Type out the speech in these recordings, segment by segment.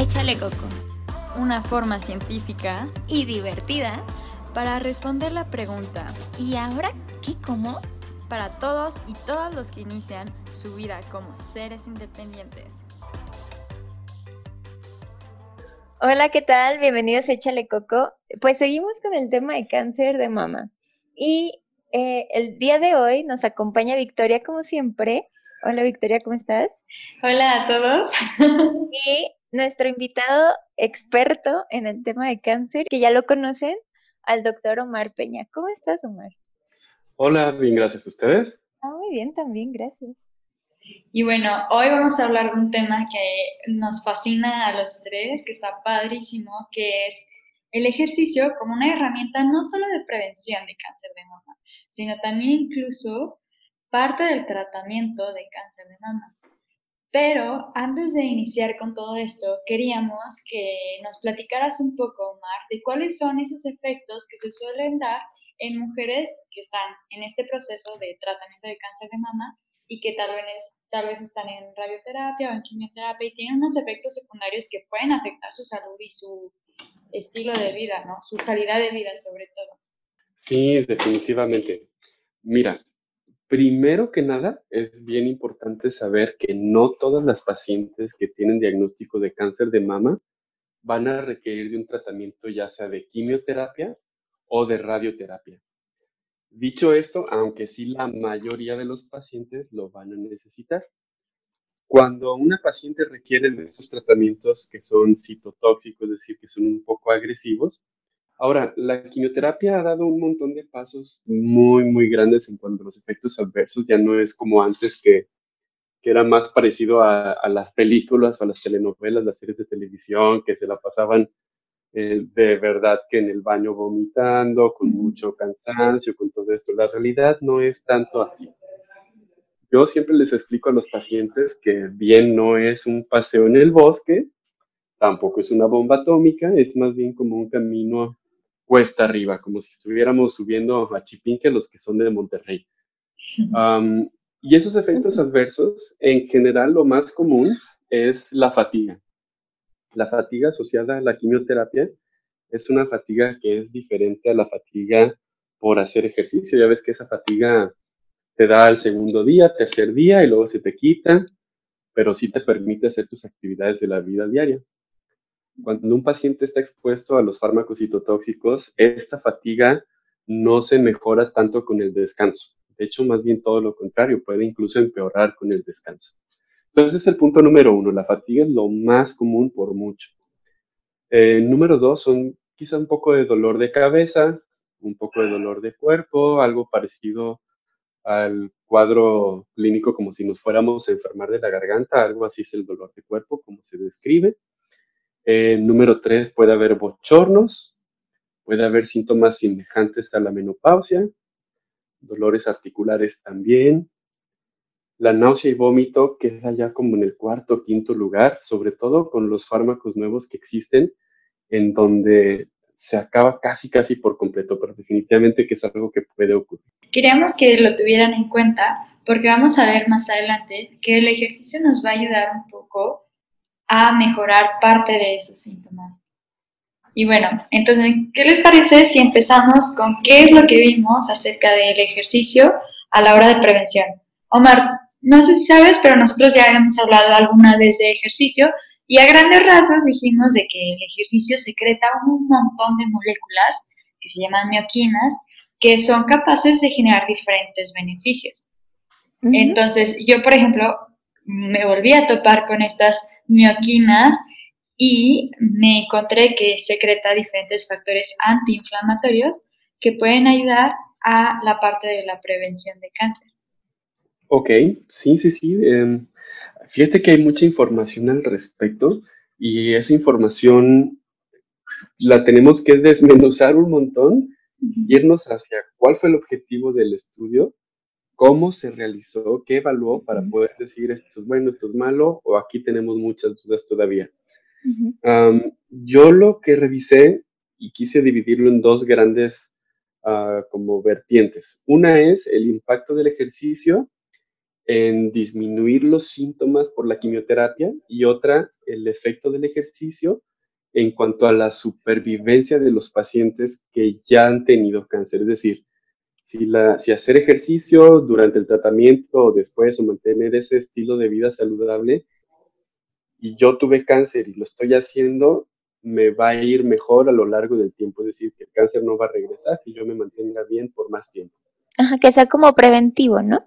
Échale Coco, una forma científica y divertida para responder la pregunta ¿y ahora qué como? Para todos y todas los que inician su vida como seres independientes. Hola, ¿qué tal? Bienvenidos a Échale Coco. Pues seguimos con el tema de cáncer de mama. Y eh, el día de hoy nos acompaña Victoria, como siempre. Hola, Victoria, ¿cómo estás? Hola a todos. Y nuestro invitado experto en el tema de cáncer, que ya lo conocen, al doctor Omar Peña. ¿Cómo estás, Omar? Hola, bien, gracias. a ¿Ustedes? Ah, muy bien, también, gracias. Y bueno, hoy vamos a hablar de un tema que nos fascina a los tres, que está padrísimo, que es el ejercicio como una herramienta no solo de prevención de cáncer de mama, sino también incluso parte del tratamiento de cáncer de mama. Pero antes de iniciar con todo esto, queríamos que nos platicaras un poco, Omar, de cuáles son esos efectos que se suelen dar en mujeres que están en este proceso de tratamiento de cáncer de mama y que tal vez, tal vez están en radioterapia o en quimioterapia y tienen unos efectos secundarios que pueden afectar su salud y su estilo de vida, ¿no? Su calidad de vida sobre todo. Sí, definitivamente. Mira, primero que nada es bien importante saber que no todas las pacientes que tienen diagnóstico de cáncer de mama van a requerir de un tratamiento ya sea de quimioterapia o de radioterapia. Dicho esto, aunque sí la mayoría de los pacientes lo van a necesitar. Cuando una paciente requiere de estos tratamientos que son citotóxicos, es decir, que son un poco agresivos, ahora, la quimioterapia ha dado un montón de pasos muy, muy grandes en cuanto a los efectos adversos. Ya no es como antes que, que era más parecido a, a las películas, a las telenovelas, las series de televisión, que se la pasaban eh, de verdad que en el baño vomitando, con mucho cansancio, con todo esto. La realidad no es tanto así. Yo siempre les explico a los pacientes que bien no es un paseo en el bosque, tampoco es una bomba atómica, es más bien como un camino cuesta arriba, como si estuviéramos subiendo a Chipinque los que son de Monterrey. y esos efectos adversos, en general, lo más común es la fatiga la fatiga asociada a la quimioterapia es una fatiga que es diferente a la fatiga por hacer ejercicio. Ya ves que esa fatiga te da al segundo día, tercer día y luego se te quita, pero sí te permite hacer tus actividades de la vida diaria. Cuando un paciente está expuesto a los fármacos citotóxicos, esta fatiga no se mejora tanto con el descanso. De hecho, más bien todo lo contrario, puede incluso empeorar con el descanso. Entonces, el punto número uno, la fatiga es lo más común por mucho. Eh, número dos, son quizá un poco de dolor de cabeza, un poco de dolor de cuerpo, algo parecido al cuadro clínico como si nos fuéramos a enfermar de la garganta, algo así es el dolor de cuerpo, como se describe. Eh, número tres, puede haber bochornos, puede haber síntomas semejantes a la menopausia, dolores articulares también, la náusea y vómito queda ya como en el cuarto o quinto lugar, sobre todo con los fármacos nuevos que existen, en donde se acaba casi, casi por completo, pero definitivamente que es algo que puede ocurrir. Queríamos que lo tuvieran en cuenta porque vamos a ver más adelante que el ejercicio nos va a ayudar un poco a mejorar parte de esos síntomas. Y bueno, entonces, ¿qué les parece si empezamos con qué es lo que vimos acerca del ejercicio a la hora de prevención? Omar, no sé si sabes, pero nosotros ya hemos hablado alguna vez de ejercicio y a grandes rasgos dijimos de que el ejercicio secreta un montón de moléculas que se llaman mioquinas que son capaces de generar diferentes beneficios. Entonces, yo, por ejemplo, me volví a topar con estas mioquinas y me encontré que secreta diferentes factores antiinflamatorios que pueden ayudar a la parte de la prevención de cáncer. Ok, sí, sí, sí. Em, fíjate que hay mucha información al respecto y esa información la tenemos que desmenuzar un montón, irnos hacia cuál fue el objetivo del estudio, cómo se realizó, qué evaluó para poder decir esto es bueno, esto es malo o aquí tenemos muchas dudas todavía. yo lo que revisé y quise dividirlo en dos grandes ah, como vertientes. Una es el impacto del ejercicio en disminuir los síntomas por la quimioterapia y otra, el efecto del ejercicio en cuanto a la supervivencia de los pacientes que ya han tenido cáncer. Es decir, si, la, si hacer ejercicio durante el tratamiento o después o mantener ese estilo de vida saludable y yo tuve cáncer y lo estoy haciendo, me va a ir mejor a lo largo del tiempo. Es decir, que el cáncer no va a regresar y yo me mantenga bien por más tiempo. Ajá, que sea como preventivo, ¿no?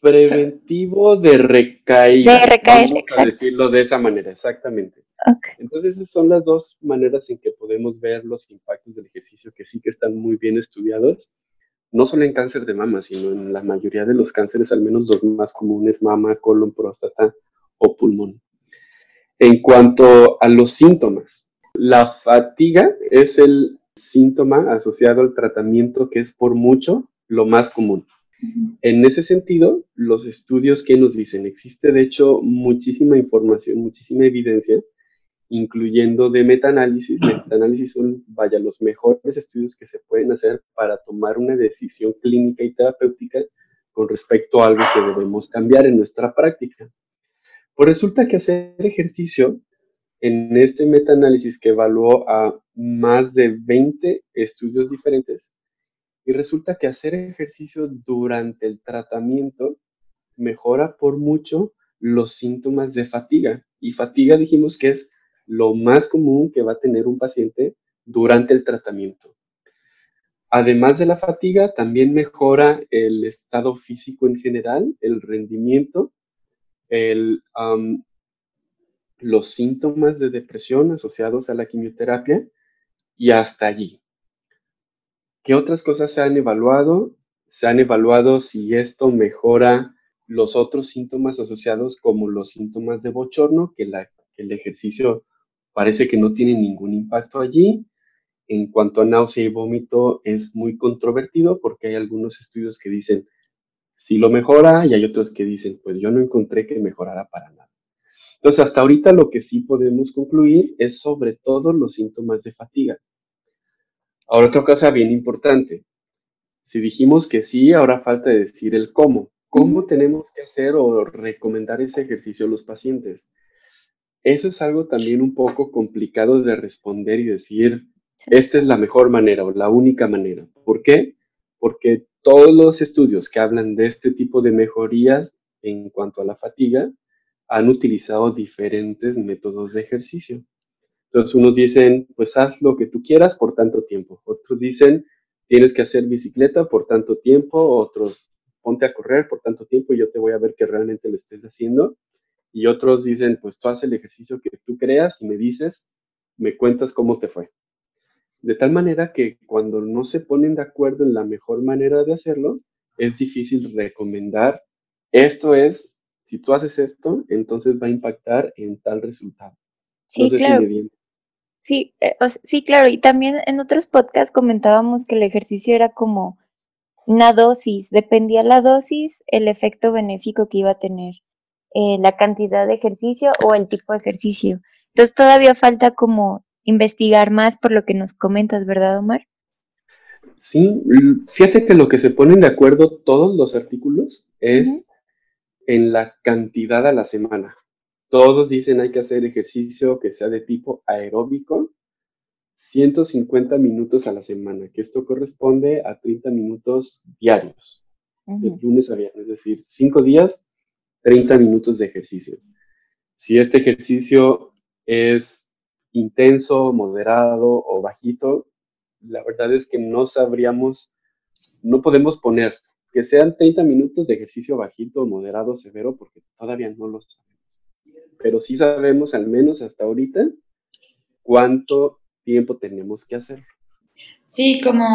Preventivo de recaída. De recaer, vamos a decirlo de esa manera, exactamente. Entonces, esas son las dos maneras en que podemos ver los impactos del ejercicio que sí que están muy bien estudiados, no solo en cáncer de mama, sino en la mayoría de los cánceres, al menos los más comunes, mama, colon, próstata o pulmón. En cuanto a los síntomas, la fatiga es el síntoma asociado al tratamiento que es por mucho lo más común. En ese sentido, los estudios que nos dicen, existe de hecho muchísima información, muchísima evidencia, incluyendo de metaanálisis. Metaanálisis son, vaya, los mejores estudios que se pueden hacer para tomar una decisión clínica y terapéutica con respecto a algo que debemos cambiar en nuestra práctica. Pues resulta que hacer ejercicio en este metaanálisis que evaluó a más de 20 estudios diferentes, y resulta que hacer ejercicio durante el tratamiento mejora por mucho los síntomas de fatiga. Y fatiga dijimos que es lo más común que va a tener un paciente durante el tratamiento. Además de la fatiga, también mejora el estado físico en general, el rendimiento, los síntomas de depresión asociados a la quimioterapia y hasta allí. ¿Qué otras cosas se han evaluado? Se han evaluado si esto mejora los otros síntomas asociados como los síntomas de bochorno, que, el ejercicio parece que no tiene ningún impacto allí. En cuanto a náusea y vómito es muy controvertido porque hay algunos estudios que dicen sí lo mejora y hay otros que dicen pues yo no encontré que mejorara para nada. Entonces hasta ahorita lo que sí podemos concluir es sobre todo los síntomas de fatiga. Ahora otra cosa bien importante. Si dijimos que sí, ahora falta decir el cómo. ¿Cómo tenemos que hacer o recomendar ese ejercicio a los pacientes? Eso es algo también un poco complicado de responder y decir, esta es la mejor manera o la única manera. ¿Por qué? Porque todos los estudios que hablan de este tipo de mejorías en cuanto a la fatiga han utilizado diferentes métodos de ejercicio. Entonces unos dicen, pues haz lo que tú quieras por tanto tiempo. Otros dicen, tienes que hacer bicicleta por tanto tiempo. Otros, ponte a correr por tanto tiempo y yo te voy a ver que realmente lo estés haciendo. Y otros dicen, pues tú haz el ejercicio que tú creas y me dices, me cuentas cómo te fue. De tal manera que cuando no se ponen de acuerdo en la mejor manera de hacerlo, es difícil recomendar, esto es, si tú haces esto, entonces va a impactar en tal resultado. Sí, claro. Sí, eh, sí, claro. Y también en otros podcasts comentábamos que el ejercicio era como una dosis, dependía la dosis, el efecto benéfico que iba a tener, eh, la cantidad de ejercicio o el tipo de ejercicio. Entonces todavía falta como investigar más por lo que nos comentas, ¿verdad, Omar? Sí, fíjate que lo que se ponen de acuerdo todos los artículos es en la cantidad a la semana. Todos dicen hay que hacer ejercicio que sea de tipo aeróbico, 150 minutos a la semana, que esto corresponde a 30 minutos diarios, de lunes a viernes, es decir, 5 días, 30 minutos de ejercicio. Si este ejercicio es intenso, moderado o bajito, la verdad es que no sabríamos, no podemos poner que sean 30 minutos de ejercicio bajito, moderado, severo, porque todavía no lo sabemos pero sí sabemos, al menos hasta ahorita, cuánto tiempo tenemos que hacer. Sí, como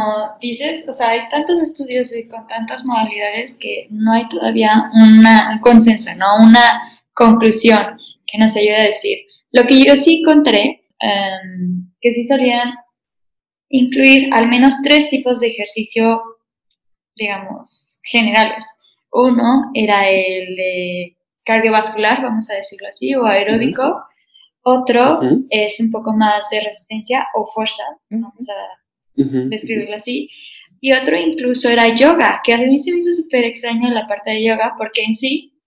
dices, o sea, hay tantos estudios y con tantas modalidades que no hay todavía un consenso, ¿no? Una conclusión que nos ayude a decir. Lo que yo sí encontré, em, que sí solían incluir al menos tres tipos de ejercicio, digamos, generales. Uno era el de cardiovascular, vamos a decirlo así, o aeróbico. Otro es un poco más de resistencia o fuerza, vamos a describirlo así. Y otro incluso era yoga, que a mí se me hizo súper extraño la parte de yoga, porque en sí,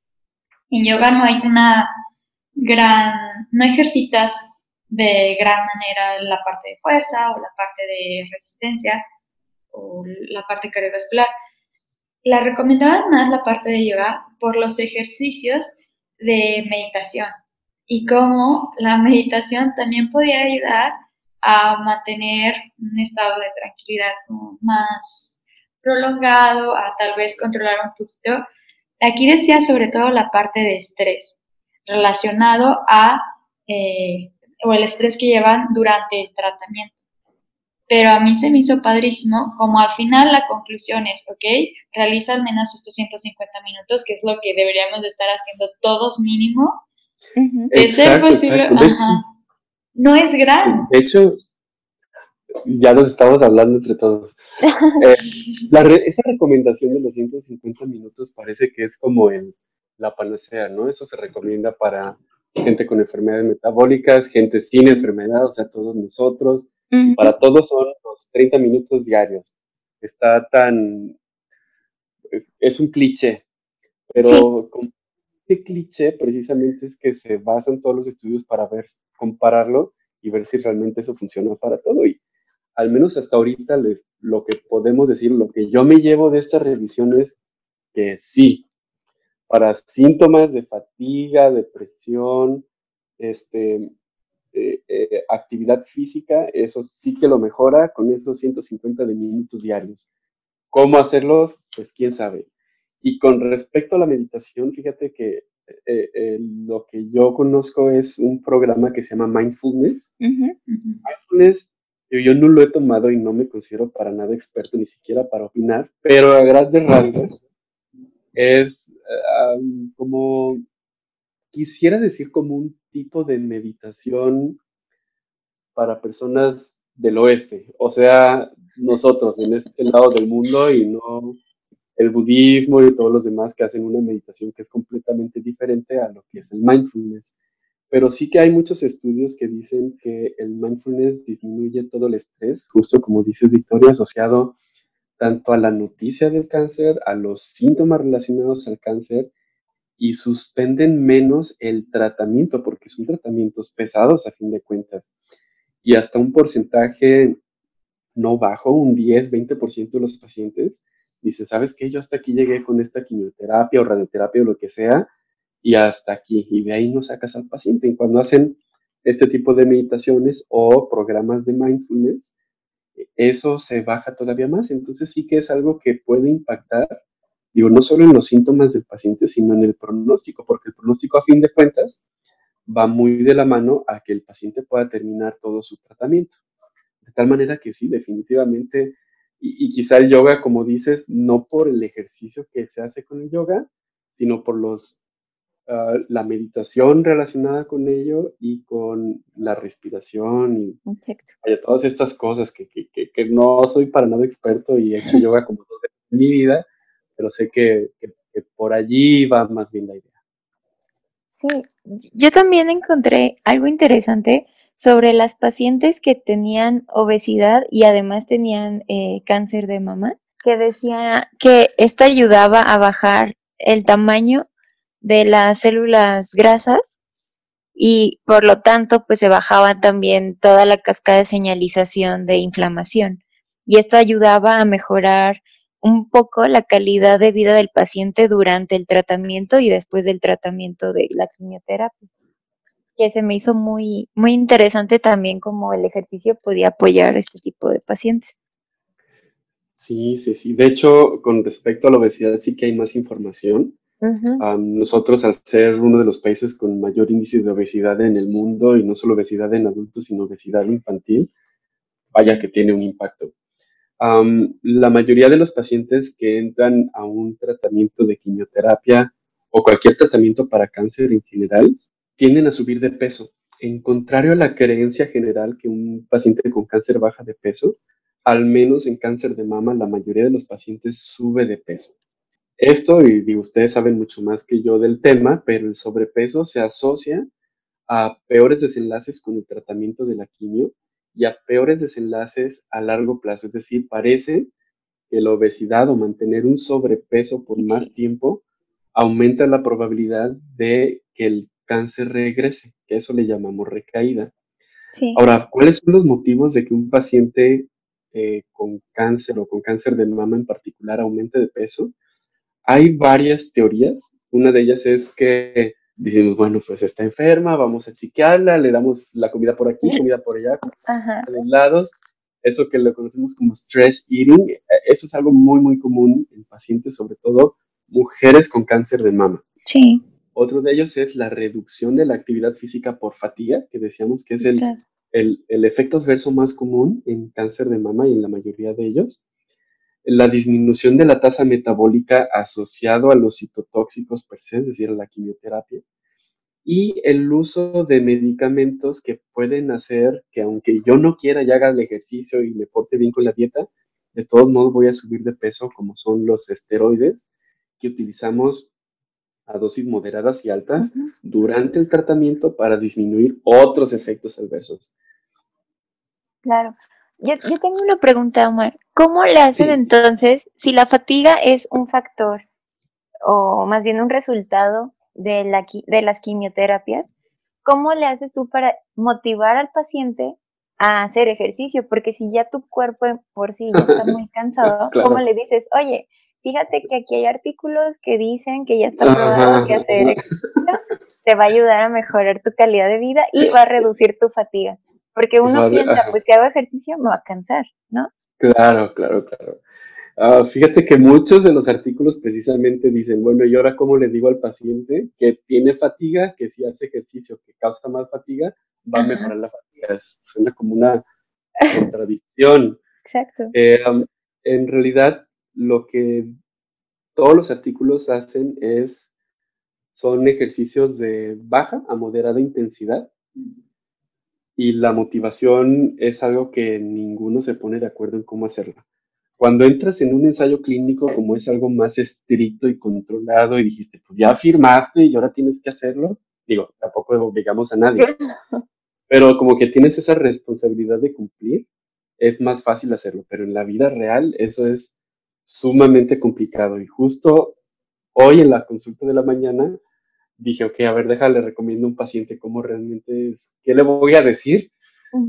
en yoga no hay una gran, no ejercitas de gran manera la parte de fuerza o la parte de resistencia o la parte cardiovascular. La recomendaban más la parte de yoga por los ejercicios de meditación y cómo la meditación también podía ayudar a mantener un estado de tranquilidad más prolongado, a tal vez controlar un poquito. Aquí decía sobre todo la parte de estrés relacionado a eh, o el estrés que llevan durante el tratamiento. Pero a mí se me hizo padrísimo, como al final la conclusión es, ok, realiza al menos estos 150 minutos, que es lo que deberíamos de estar haciendo todos mínimo. Es ser posible, no es gran. De hecho, ya nos estamos hablando entre todos. Eh, esa recomendación de los 150 minutos parece que es como el, la panacea, ¿no? Eso se recomienda para gente con enfermedades metabólicas, gente sin enfermedad, o sea, todos nosotros. Para todos son los 30 minutos diarios. Está tan... Es un cliché, pero ese cliché precisamente es que se basan todos los estudios para ver, compararlo y ver si realmente eso funciona para todo. Y al menos hasta ahorita les, lo que podemos decir, lo que yo me llevo de esta revisión es que sí, para síntomas de fatiga, depresión, este, eh, eh, actividad física, eso sí que lo mejora con esos 150 de minutos diarios. ¿Cómo hacerlos? Pues quién sabe. Y con respecto a la meditación, fíjate que eh, lo que yo conozco es un programa que se llama Mindfulness. Mindfulness, yo, yo, no lo he tomado y no me considero para nada experto, ni siquiera para opinar, pero a grandes rasgos es eh, como, quisiera decir como un tipo de meditación para personas del oeste, o sea, nosotros en este lado del mundo y no el budismo y todos los demás que hacen una meditación que es completamente diferente a lo que es el mindfulness. Pero sí que hay muchos estudios que dicen que el mindfulness disminuye todo el estrés, justo como dices Victoria, asociado tanto a la noticia del cáncer, a los síntomas relacionados al cáncer y suspenden menos el tratamiento, porque son tratamientos pesados a fin de cuentas. Y hasta un porcentaje no bajo, un 10, 20% de los pacientes, dice, ¿sabes qué? Yo hasta aquí llegué con esta quimioterapia o radioterapia o lo que sea, y hasta aquí. Y de ahí no sacas al paciente. Y cuando hacen este tipo de meditaciones o programas de mindfulness, eso se baja todavía más. Entonces sí que es algo que puede impactar, digo, no solo en los síntomas del paciente, sino en el pronóstico, porque el pronóstico a fin de cuentas va muy de la mano a que el paciente pueda terminar todo su tratamiento. De tal manera que sí, definitivamente, y, y quizá el yoga, como dices, no por el ejercicio que se hace con el yoga, sino por los Ah, la meditación relacionada con ello y con la respiración y todas estas cosas que, que, que, no soy para nada experto y he hecho yoga como dos veces en mi vida, pero sé que, por allí va más bien la idea. Sí, yo también encontré algo interesante sobre las pacientes que tenían obesidad y además tenían eh, cáncer de mama, que decía que esto ayudaba a bajar el tamaño de las células grasas y por lo tanto pues se bajaba también toda la cascada de señalización de inflamación y esto ayudaba a mejorar un poco la calidad de vida del paciente durante el tratamiento y después del tratamiento de la quimioterapia que se me hizo muy muy interesante también como el ejercicio podía apoyar a este tipo de pacientes. Sí, sí, sí. De hecho, con respecto a la obesidad sí que hay más información nosotros, al ser uno de los países con mayor índice de obesidad en el mundo, y no solo obesidad en adultos, sino obesidad infantil, vaya que tiene un impacto. La mayoría de los pacientes que entran a un tratamiento de quimioterapia o cualquier tratamiento para cáncer en general, tienden a subir de peso. En contrario a la creencia general que un paciente con cáncer baja de peso, al menos en cáncer de mama la mayoría de los pacientes sube de peso. Esto, y, ustedes saben mucho más que yo del tema, pero el sobrepeso se asocia a peores desenlaces con el tratamiento de la quimio y a peores desenlaces a largo plazo. Es decir, parece que la obesidad o mantener un sobrepeso por más tiempo aumenta la probabilidad de que el cáncer regrese, que eso le llamamos recaída. Ahora, ¿cuáles son los motivos de que un paciente eh, con cáncer o con cáncer de mama en particular aumente de peso? Hay varias teorías. Una de ellas es que decimos, bueno, pues está enferma, vamos a chequearla, le damos la comida por aquí, comida por allá, de lados. Eso que lo conocemos como stress eating, eh, eso es algo muy, muy común en pacientes, sobre todo mujeres con cáncer de mama. Sí. Otro de ellos es la reducción de la actividad física por fatiga, que decíamos que es el, el, efecto adverso más común en cáncer de mama y en la mayoría de ellos. La disminución de la tasa metabólica asociado a los citotóxicos per se, es decir, a la quimioterapia. Y el uso de medicamentos que pueden hacer que aunque yo no quiera y haga el ejercicio y me porte bien con la dieta, de todos modos voy a subir de peso, como son los esteroides que utilizamos a dosis moderadas y altas durante el tratamiento para disminuir otros efectos adversos. Claro. Yo, tengo una pregunta, Omar. ¿Cómo le hacen entonces si la fatiga es un factor o más bien un resultado de, la, de las quimioterapias? ¿Cómo le haces tú para motivar al paciente a hacer ejercicio? Porque si ya tu cuerpo por sí ya está muy cansado, ¿cómo le dices, oye, fíjate que aquí hay artículos que dicen que ya está probado que hacer ejercicio te va a ayudar a mejorar tu calidad de vida y va a reducir tu fatiga. Porque uno piensa, pues si hago ejercicio me va a cansar, ¿no? Claro, claro, claro. Ah, fíjate que muchos de los artículos precisamente dicen, bueno, ¿y ahora cómo le digo al paciente que tiene fatiga, que si hace ejercicio que causa más fatiga, va a mejorar la fatiga? suena como una contradicción. Exacto. Eh, en realidad, lo que todos los artículos hacen es, son ejercicios de baja a moderada intensidad y la motivación es algo que ninguno se pone de acuerdo en cómo hacerla. Cuando entras en un ensayo clínico, como es algo más estricto y controlado, y dijiste, pues ya firmaste y ahora tienes que hacerlo, digo, tampoco obligamos a nadie, pero como que tienes esa responsabilidad de cumplir, es más fácil hacerlo, pero en la vida real eso es sumamente complicado. Y justo hoy en la consulta de la mañana dije, ok, a ver, déjale, recomiendo a un paciente cómo realmente es, qué le voy a decir.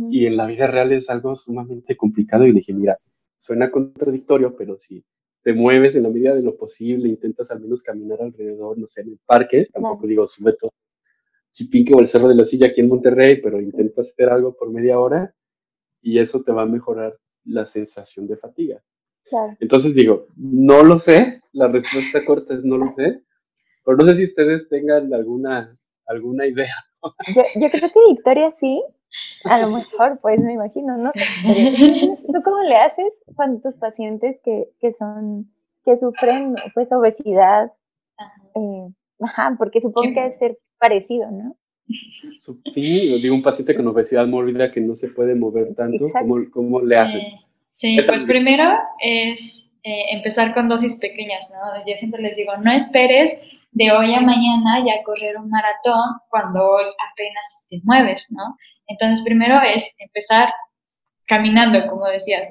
Y en la vida real es algo sumamente complicado y le dije, mira, suena contradictorio, pero si te mueves en la medida de lo posible, intentas al menos caminar alrededor, no sé, en el parque, tampoco digo, sube todo Chipinque o el Cerro de la Silla aquí en Monterrey, pero intentas hacer algo por media hora y eso te va a mejorar la sensación de fatiga. Entonces digo, no lo sé, la respuesta corta es no lo sé, pero no sé si ustedes tengan alguna, alguna idea. Yo, yo creo que Victoria sí, a lo mejor, pues me imagino, ¿no? ¿Tú cómo le haces cuando tus pacientes que, que son, que sufren pues obesidad? Eh, ajá, porque supongo que debe ser parecido, ¿no? Sí, digo, un paciente con obesidad mórbida que no se puede mover tanto, ¿cómo, ¿cómo, le haces? Eh, sí, pues primero es eh, empezar con dosis pequeñas, ¿no? Yo siempre les digo, no esperes de hoy a mañana ya correr un maratón cuando hoy apenas te mueves, ¿no? Entonces, primero es empezar caminando, como decías,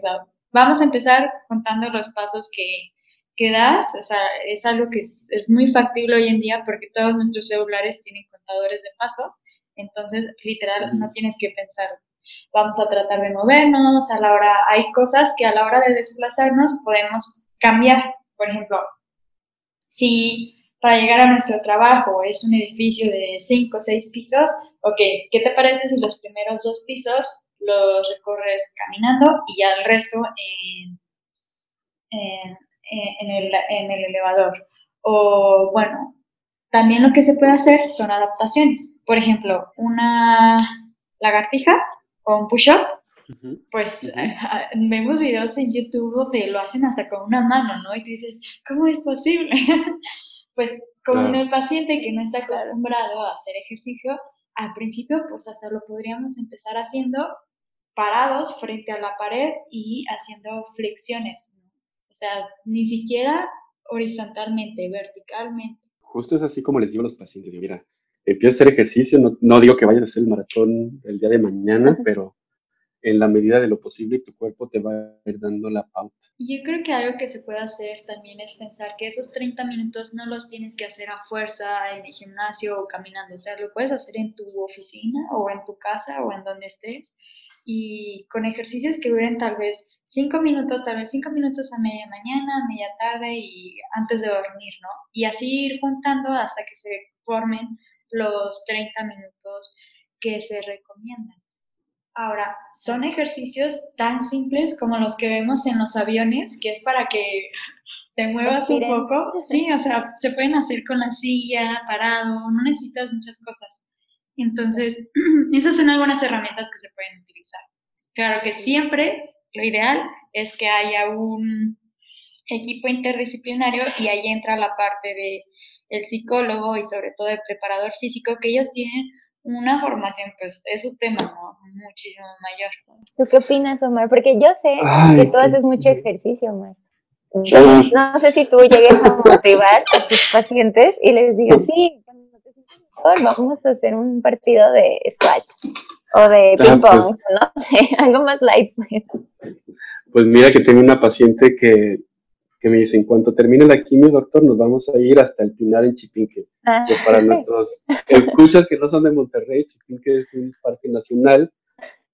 vamos a empezar contando los pasos que, que das, o sea, es algo que es, es, muy factible hoy en día porque todos nuestros celulares tienen contadores de pasos, entonces, literal, no tienes que pensar, vamos a tratar de movernos, a la hora, hay cosas que a la hora de desplazarnos podemos cambiar, por ejemplo, si para llegar a nuestro trabajo es un edificio de cinco o seis pisos, ok, ¿qué te parece si los primeros dos pisos los recorres caminando y ya el resto en, en, el, en el elevador? O bueno, también lo que se puede hacer son adaptaciones. Por ejemplo, una lagartija o un push-up, pues vemos videos en YouTube donde lo hacen hasta con una mano, ¿no? Y te dices, ¿cómo es posible? pues con el paciente que no está acostumbrado a hacer ejercicio, al principio pues hasta lo podríamos empezar haciendo parados frente a la pared y haciendo flexiones. O sea, ni siquiera horizontalmente, verticalmente. Justo es así como les digo a los pacientes, mira, empieza a hacer ejercicio, no, digo que vayas a hacer el maratón el día de mañana, pero en la medida de lo posible tu cuerpo te va a ir dando la pauta. Yo creo que algo que se puede hacer también es pensar que esos 30 minutos no los tienes que hacer a fuerza en el gimnasio o caminando, o sea, lo puedes hacer en tu oficina o en tu casa o en donde estés y con ejercicios que duren tal vez 5 minutos, tal vez 5 minutos a media mañana, a media tarde y antes de dormir, ¿no? Y así ir juntando hasta que se formen los 30 minutos que se recomiendan. Ahora, son ejercicios tan simples como los que vemos en los aviones, que es para que te muevas un poco. Sí, o sea, se pueden hacer con la silla, parado, no necesitas muchas cosas. Entonces, esas son algunas herramientas que se pueden utilizar. Claro que siempre lo ideal es que haya un equipo interdisciplinario y ahí entra la parte de el psicólogo y sobre todo el preparador físico, que ellos tienen una formación, pues es un tema ¿no? muchísimo mayor. ¿Tú qué opinas, Omar? Porque yo sé que tú haces mucho ejercicio, Omar. No sé si tú llegues a motivar a tus pacientes y les digas, sí, cuando te mejor, vamos a hacer un partido de squash o de ping pong, pues. no sé, algo más light. Pues. pues mira que tengo una paciente que que me dice, en cuanto termine la quimio, doctor, nos vamos a ir hasta el Pinar en Chipinque. Ah. para nuestros escuchas que no son de Monterrey, Chipinque es un parque nacional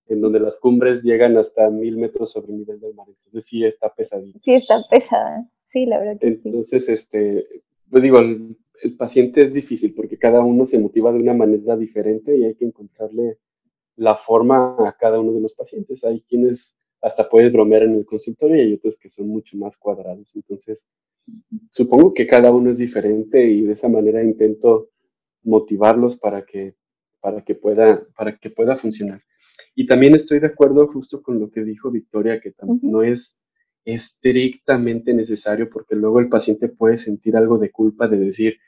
en donde las cumbres llegan hasta mil metros sobre el nivel del mar. Entonces sí está pesadito. Sí está pesada, sí, la verdad que Entonces, este, pues digo, el, el, paciente es difícil porque cada uno se motiva de una manera diferente y hay que encontrarle la forma a cada uno de los pacientes. Hay quienes hasta puedes bromear en el consultorio y hay otros que son mucho más cuadrados. Entonces, supongo que cada uno es diferente y de esa manera intento motivarlos para que, para que, pueda, para que pueda funcionar. Y también estoy de acuerdo justo con lo que dijo Victoria, que no es estrictamente necesario porque luego el paciente puede sentir algo de culpa de decir,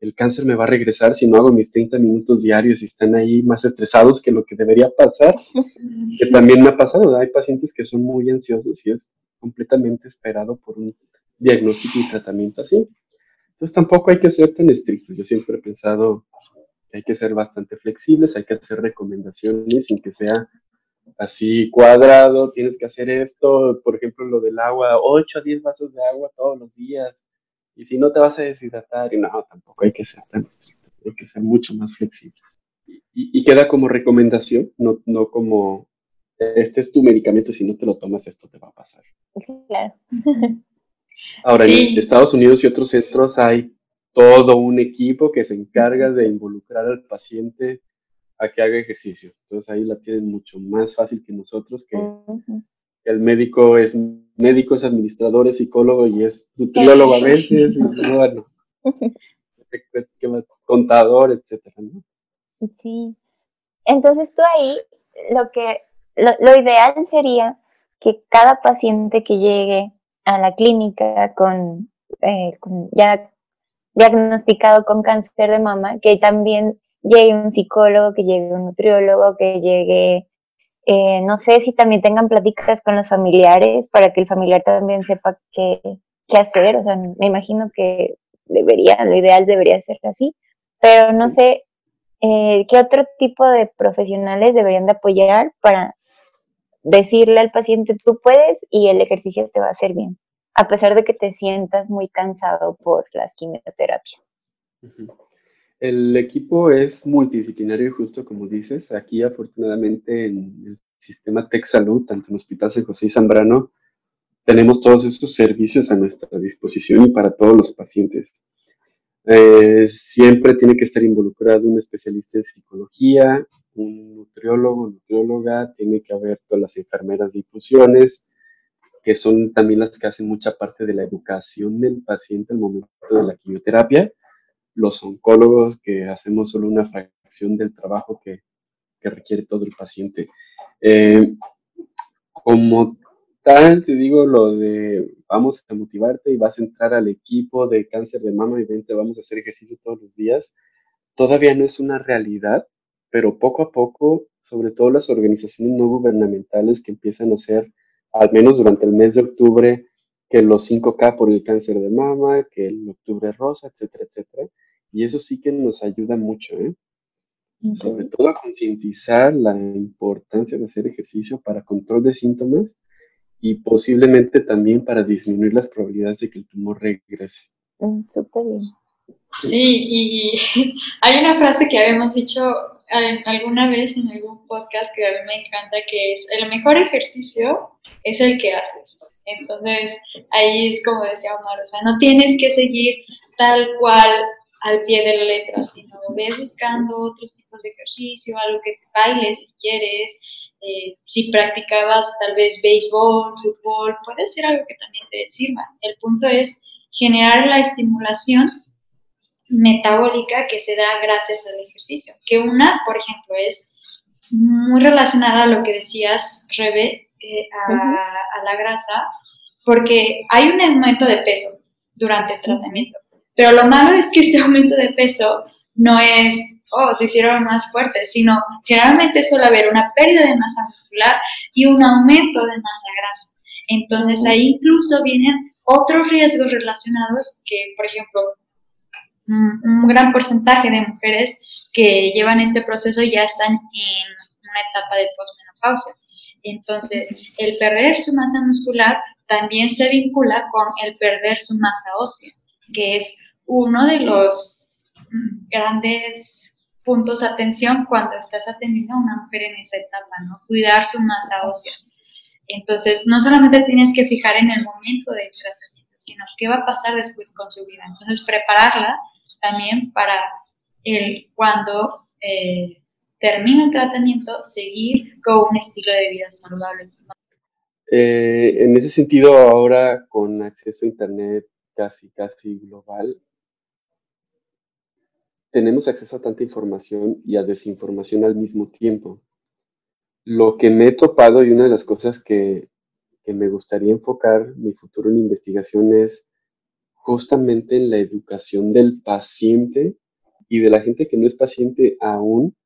el cáncer me va a regresar si no hago mis 30 minutos diarios y están ahí más estresados que lo que debería pasar, que también me ha pasado. Hay pacientes que son muy ansiosos y es completamente esperado por un diagnóstico y tratamiento así. Entonces tampoco hay que ser tan estrictos. Yo siempre he pensado que hay que ser bastante flexibles, hay que hacer recomendaciones sin que sea así cuadrado, tienes que hacer esto, por ejemplo, lo del agua, 8 a 10 vasos de agua todos los días, y si no te vas a deshidratar, y no, tampoco hay que ser tan estrictos, hay que ser mucho más flexibles. Y, queda como recomendación, no, no como este es tu medicamento, si no te lo tomas, esto te va a pasar. Claro. Ahora, en Estados Unidos y otros centros hay todo un equipo que se encarga de involucrar al paciente a que haga ejercicio. Entonces ahí la tienen mucho más fácil que nosotros, que el médico es médico, es administrador, es psicólogo y es nutriólogo a veces, y bueno, contador, etcétera, ¿no? Sí. Entonces tú ahí, lo que, lo, ideal sería que cada paciente que llegue a la clínica con, eh, con ya diagnosticado con cáncer de mama, que también llegue un psicólogo, que llegue un nutriólogo, que llegue eh, no sé si también tengan pláticas con los familiares para que el familiar también sepa qué, qué hacer. O sea, me imagino que debería, lo ideal debería ser así, pero no sé eh, qué otro tipo de profesionales deberían de apoyar para decirle al paciente tú puedes y el ejercicio te va a hacer bien, a pesar de que te sientas muy cansado por las quimioterapias. El equipo es multidisciplinario, justo como dices. Aquí, afortunadamente, en el sistema Tech Salud, tanto en Hospital San José y Zambrano, tenemos todos estos servicios a nuestra disposición y para todos los pacientes. Eh, siempre tiene que estar involucrado un especialista en psicología, un nutriólogo, nutrióloga, tiene que haber todas las enfermeras de infusiones, que son también las que hacen mucha parte de la educación del paciente al momento de la quimioterapia los oncólogos que hacemos solo una fracción del trabajo que, requiere todo el paciente. Eh, como tal, te digo lo de vamos a motivarte y vas a entrar al equipo de cáncer de mama y vente, vamos a hacer ejercicio todos los días, todavía no es una realidad, pero poco a poco, sobre todo las organizaciones no gubernamentales que empiezan a hacer, al menos durante el mes de octubre, que los 5K por el cáncer de mama, que el octubre rosa, etcétera, etcétera, y eso sí que nos ayuda mucho, ¿eh? Sobre todo a concientizar la importancia de hacer ejercicio para control de síntomas y posiblemente también para disminuir las probabilidades de que el tumor regrese. Mm, súper bien. Sí, y hay una frase que habíamos dicho alguna vez en algún podcast que a mí me encanta, que es, el mejor ejercicio es el que haces. Entonces, ahí es como decía Omar, o sea, no tienes que seguir tal cual al pie de la letra, sino ve buscando otros tipos de ejercicio, algo que te baile si quieres, eh, si practicabas tal vez béisbol, fútbol, puede ser algo que también te sirva. El punto es generar la estimulación metabólica que se da gracias al ejercicio. Que una, por ejemplo, es muy relacionada a lo que decías, Rebe, eh, a, la grasa, porque hay un aumento de peso durante el tratamiento. Pero lo malo es que este aumento de peso no es, oh, se hicieron más fuertes, sino generalmente suele haber una pérdida de masa muscular y un aumento de masa grasa. Entonces ahí incluso vienen otros riesgos relacionados que, por ejemplo, un gran porcentaje de mujeres que llevan este proceso ya están en una etapa de posmenopausia. Entonces, el perder su masa muscular también se vincula con el perder su masa ósea, que es uno de los grandes puntos de atención cuando estás atendiendo a una mujer en esa etapa, ¿no? Cuidar su masa ósea. Entonces, no solamente tienes que fijar en el momento del tratamiento, sino qué va a pasar después con su vida. Entonces, prepararla también para el cuando eh, termina el tratamiento, seguir con un estilo de vida saludable. Eh, en ese sentido, ahora con acceso a Internet casi, casi global, tenemos acceso a tanta información y a desinformación al mismo tiempo. Lo que me he topado y una de las cosas que, que me gustaría enfocar mi futuro en investigación es justamente en la educación del paciente y de la gente que no es paciente aún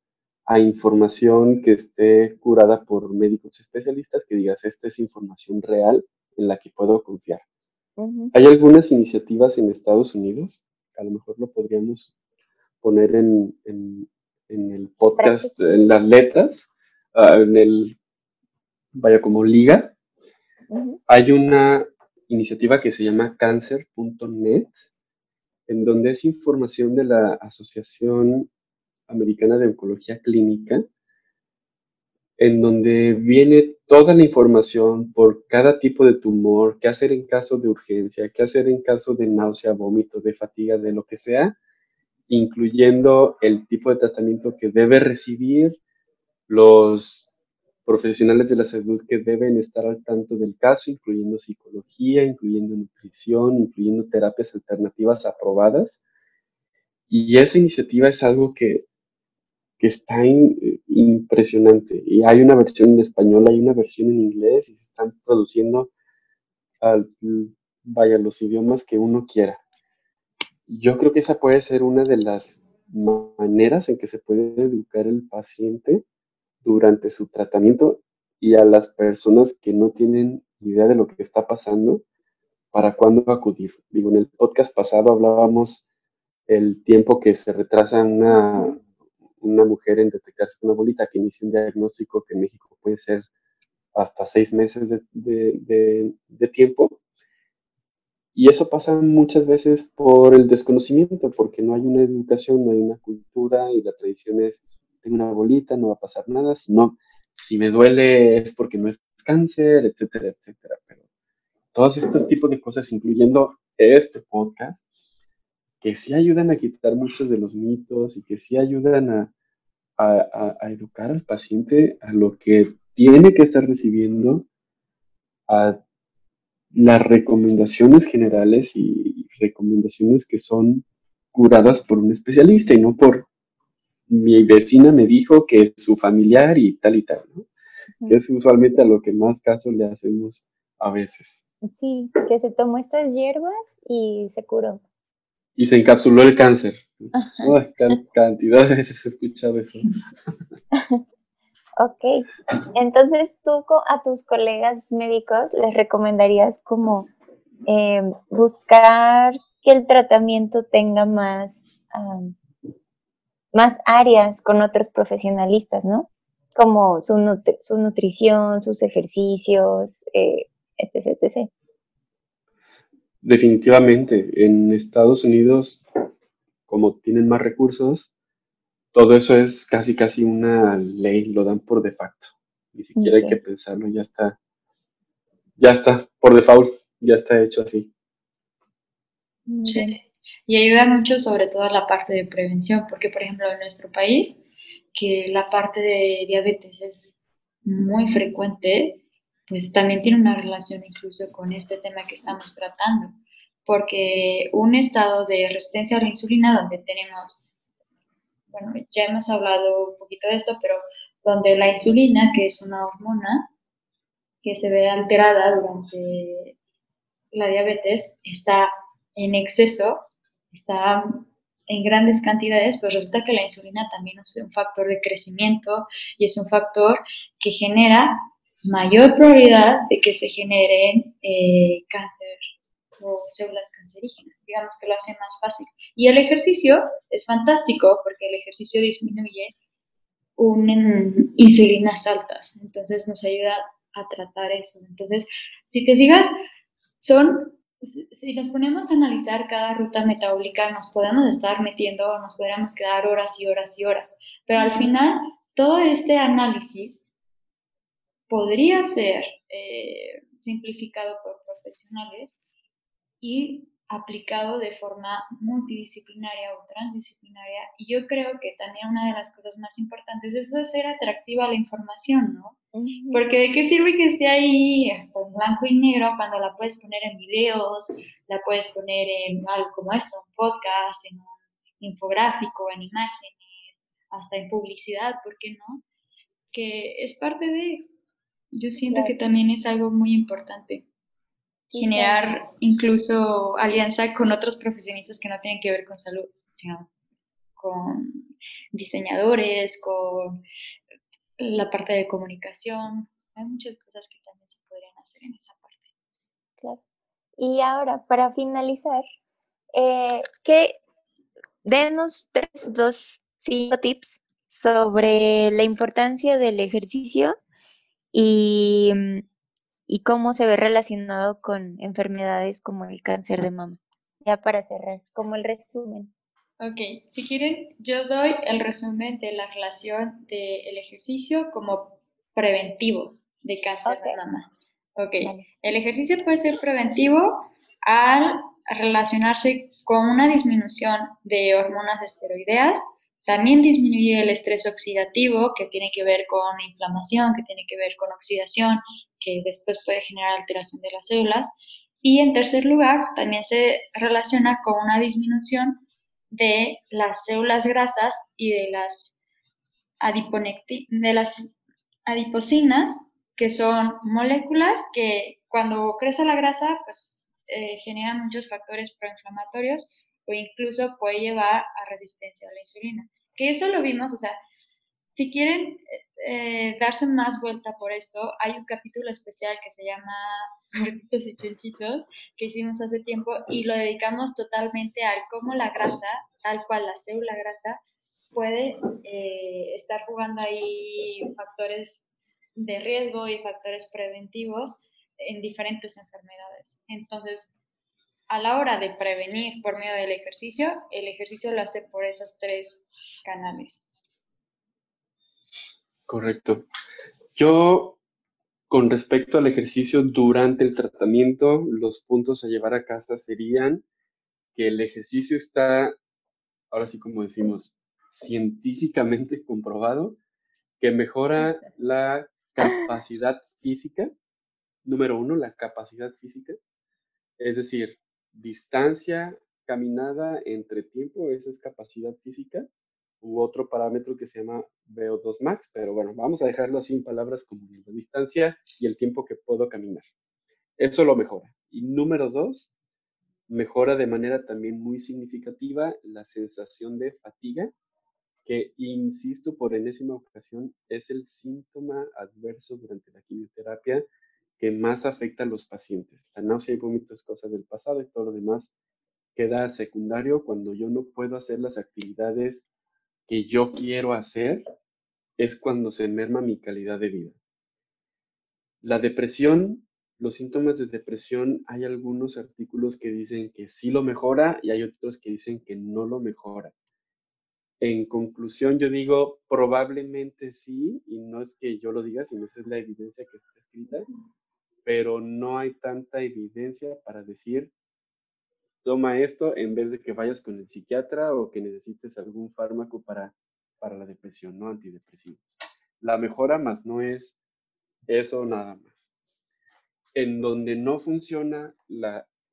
a información que esté curada por médicos especialistas, que digas, esta es información real en la que puedo confiar. Hay algunas iniciativas en Estados Unidos, a lo mejor lo podríamos poner en, el podcast, en las letras, ah, en el, vaya como liga. Hay una iniciativa que se llama cancer.net, en donde es información de la Asociación Americana de Oncología Clínica, en donde viene toda la información por cada tipo de tumor, qué hacer en caso de urgencia, qué hacer en caso de náusea, vómito, de fatiga, de lo que sea, incluyendo el tipo de tratamiento que debe recibir, los profesionales de la salud que deben estar al tanto del caso, incluyendo psicología, incluyendo nutrición, incluyendo terapias alternativas aprobadas. Y esa iniciativa es algo que, que está impresionante. Y hay una versión en español, hay una versión en inglés y se están traduciendo al, vaya, los idiomas que uno quiera. Yo creo que esa puede ser una de las maneras en que se puede educar el paciente durante su tratamiento y a las personas que no tienen idea de lo que está pasando, para cuándo acudir. Digo, en el podcast pasado hablábamos el tiempo que se retrasa una, una mujer en detectarse una bolita que inicia un diagnóstico que en México puede ser hasta seis meses de, de tiempo. Y eso pasa muchas veces por el desconocimiento, porque no hay una educación, no hay una cultura y la tradición es tengo una bolita, no va a pasar nada, si no, si me duele es porque no es cáncer, etcétera, etcétera. Pero todos estos tipos de cosas, incluyendo este podcast, que sí ayudan a quitar muchos de los mitos y que sí ayudan a, a, educar al paciente a lo que tiene que estar recibiendo, a las recomendaciones generales y recomendaciones que son curadas por un especialista y no por mi vecina me dijo que es su familiar y tal y tal, ¿no? Que es usualmente a lo que más caso le hacemos a veces. Sí, que se tomó estas hierbas y se curó. Y se encapsuló el cáncer. cantidad de veces he escuchado eso. ok, entonces tú a tus colegas médicos les recomendarías como em, buscar que el tratamiento tenga más más áreas con otros profesionalistas, ¿no? Como su, su nutrición, sus ejercicios, eh, etc, etc. Definitivamente, en Estados Unidos, como tienen más recursos, todo eso es casi casi una ley, lo dan por de facto. Ni siquiera hay que pensarlo, ya está. Ya está, por default, ya está hecho así. Sí. Y ayuda mucho sobre todo la parte de prevención, porque por ejemplo en nuestro país, que la parte de diabetes es muy frecuente, pues también tiene una relación incluso con este tema que estamos tratando, porque un estado de resistencia a la insulina donde tenemos, bueno, ya hemos hablado un poquito de esto, pero donde la insulina, que es una hormona que se ve alterada durante la diabetes, está en exceso, está en grandes cantidades, pues resulta que la insulina también es un factor de crecimiento y es un factor que genera mayor probabilidad de que se generen eh, cáncer o células cancerígenas. Digamos que lo hace más fácil. Y el ejercicio es fantástico porque el ejercicio disminuye un, insulinas altas, entonces nos ayuda a tratar eso. Entonces, si te fijas, son, si nos ponemos a analizar cada ruta metabólica, nos podemos estar metiendo, nos podríamos quedar horas y horas y horas, pero al final, todo este análisis podría ser eh, simplificado por profesionales y aplicado de forma multidisciplinaria o transdisciplinaria. Y yo creo que también una de las cosas más importantes es hacer atractiva la información, ¿no? Porque de qué sirve que esté ahí hasta en blanco y negro cuando la puedes poner en videos, la puedes poner en algo como esto, un podcast, en un infográfico, en imágenes, hasta en publicidad, ¿por qué no? Que es parte de yo siento que también es algo muy importante. generar incluso alianza con otros profesionistas que no tienen que ver con salud, sino con diseñadores, con la parte de comunicación. Hay muchas cosas que también se podrían hacer en esa parte. Claro. Y ahora, para finalizar, eh, ¿qué, denos tres, dos, cinco tips sobre la importancia del ejercicio y, mm, y cómo se ve relacionado con enfermedades como el cáncer de mama. Ya para cerrar, como el resumen. Ok, si quieren, yo doy el resumen de la relación del ejercicio como preventivo de cáncer de mama. Ok, el ejercicio puede ser preventivo al relacionarse con una disminución de hormonas esteroideas, también disminuye el estrés oxidativo, que tiene que ver con inflamación, que tiene que ver con oxidación, que después puede generar alteración de las células. Y en tercer lugar, también se relaciona con una disminución de las células grasas y de las, de las adipocinas, que son moléculas que cuando crece la grasa, pues eh, generan muchos factores proinflamatorios o incluso puede llevar a resistencia a la insulina que eso lo vimos, o sea, si quieren eh, darse más vuelta por esto, hay un capítulo especial que se llama Gorditos y Chenchitos, que hicimos hace tiempo y lo dedicamos totalmente a cómo la grasa, tal cual la célula grasa, puede eh, estar jugando ahí factores de riesgo y factores preventivos en diferentes enfermedades. Entonces, a la hora de prevenir por medio del ejercicio, el ejercicio lo hace por esos tres canales. Correcto. Yo, con respecto al ejercicio durante el tratamiento, los puntos a llevar a casa serían que el ejercicio está, ahora sí como decimos, científicamente comprobado, que mejora la capacidad física, número uno, la capacidad física, es decir, distancia caminada entre tiempo, esa es capacidad física, u otro parámetro que se llama VO2 max, pero bueno, vamos a dejarlo así en palabras como la distancia y el tiempo que puedo caminar. Eso lo mejora. Y número dos, mejora de manera también muy significativa la sensación de fatiga, que, insisto, por enésima ocasión, es el síntoma adverso durante la quimioterapia que más afecta a los pacientes. La náusea y vómito es cosa del pasado y todo lo demás queda secundario cuando yo no puedo hacer las actividades que yo quiero hacer, es cuando se merma mi calidad de vida. La depresión, los síntomas de depresión, hay algunos artículos que dicen que sí lo mejora y hay otros que dicen que no lo mejora. En conclusión, yo digo probablemente sí, y no es que yo lo diga, sino esa es la evidencia que está escrita, pero no hay tanta evidencia para decir, toma esto en vez de que vayas con el psiquiatra o que necesites algún fármaco para, para la depresión, no antidepresivos. La mejora más no es eso nada más. En donde no funciona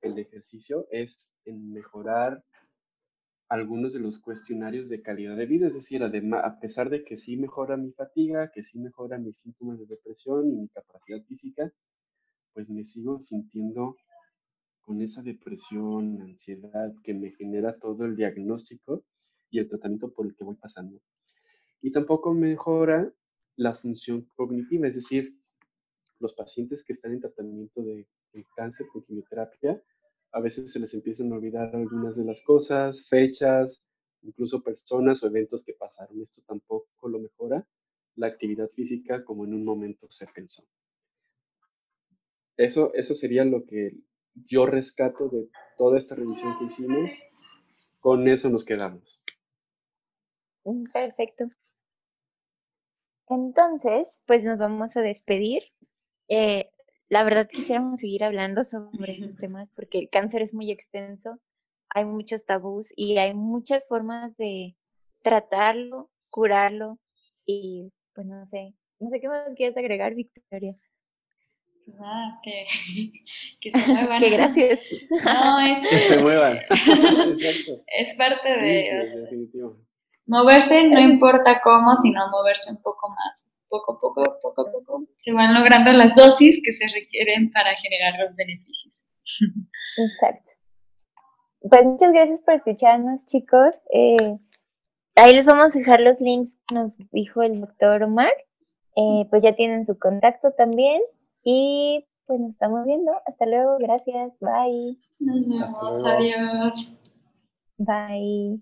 el ejercicio es en mejorar algunos de los cuestionarios de calidad de vida, es decir, además, a pesar de que sí mejora mi fatiga, que sí mejora mis síntomas de depresión y mi capacidad física, pues me sigo sintiendo con esa depresión, ansiedad que me genera todo el diagnóstico y el tratamiento por el que voy pasando. Y tampoco mejora la función cognitiva, es decir, los pacientes que están en tratamiento de, cáncer con quimioterapia, a veces se les empiezan a olvidar algunas de las cosas, fechas, incluso personas o eventos que pasaron. Esto tampoco lo mejora la actividad física como en un momento se pensó. Eso, eso sería lo que yo rescato de toda esta revisión que hicimos. Con eso nos quedamos. Mm, Perfecto. Entonces, pues nos vamos a despedir. Eh, la verdad quisiéramos seguir hablando sobre estos temas porque el cáncer es muy extenso, hay muchos tabús y hay muchas formas de tratarlo, curarlo y pues no sé, no sé qué más quieres agregar, Victoria. Nada, que, que se muevan. Que gracias. No, es, Que se muevan. Es parte de sí, moverse, no importa cómo, sino moverse un poco más. Poco a poco, poco a poco, se van logrando las dosis que se requieren para generar los beneficios. Exacto. Pues muchas gracias por escucharnos, chicos. Eh, ahí les vamos a dejar los links que nos dijo el doctor Omar. Eh, pues ya tienen su contacto también. Y pues nos estamos viendo. Hasta luego. Gracias. Bye. Nos vemos, adiós. Bye.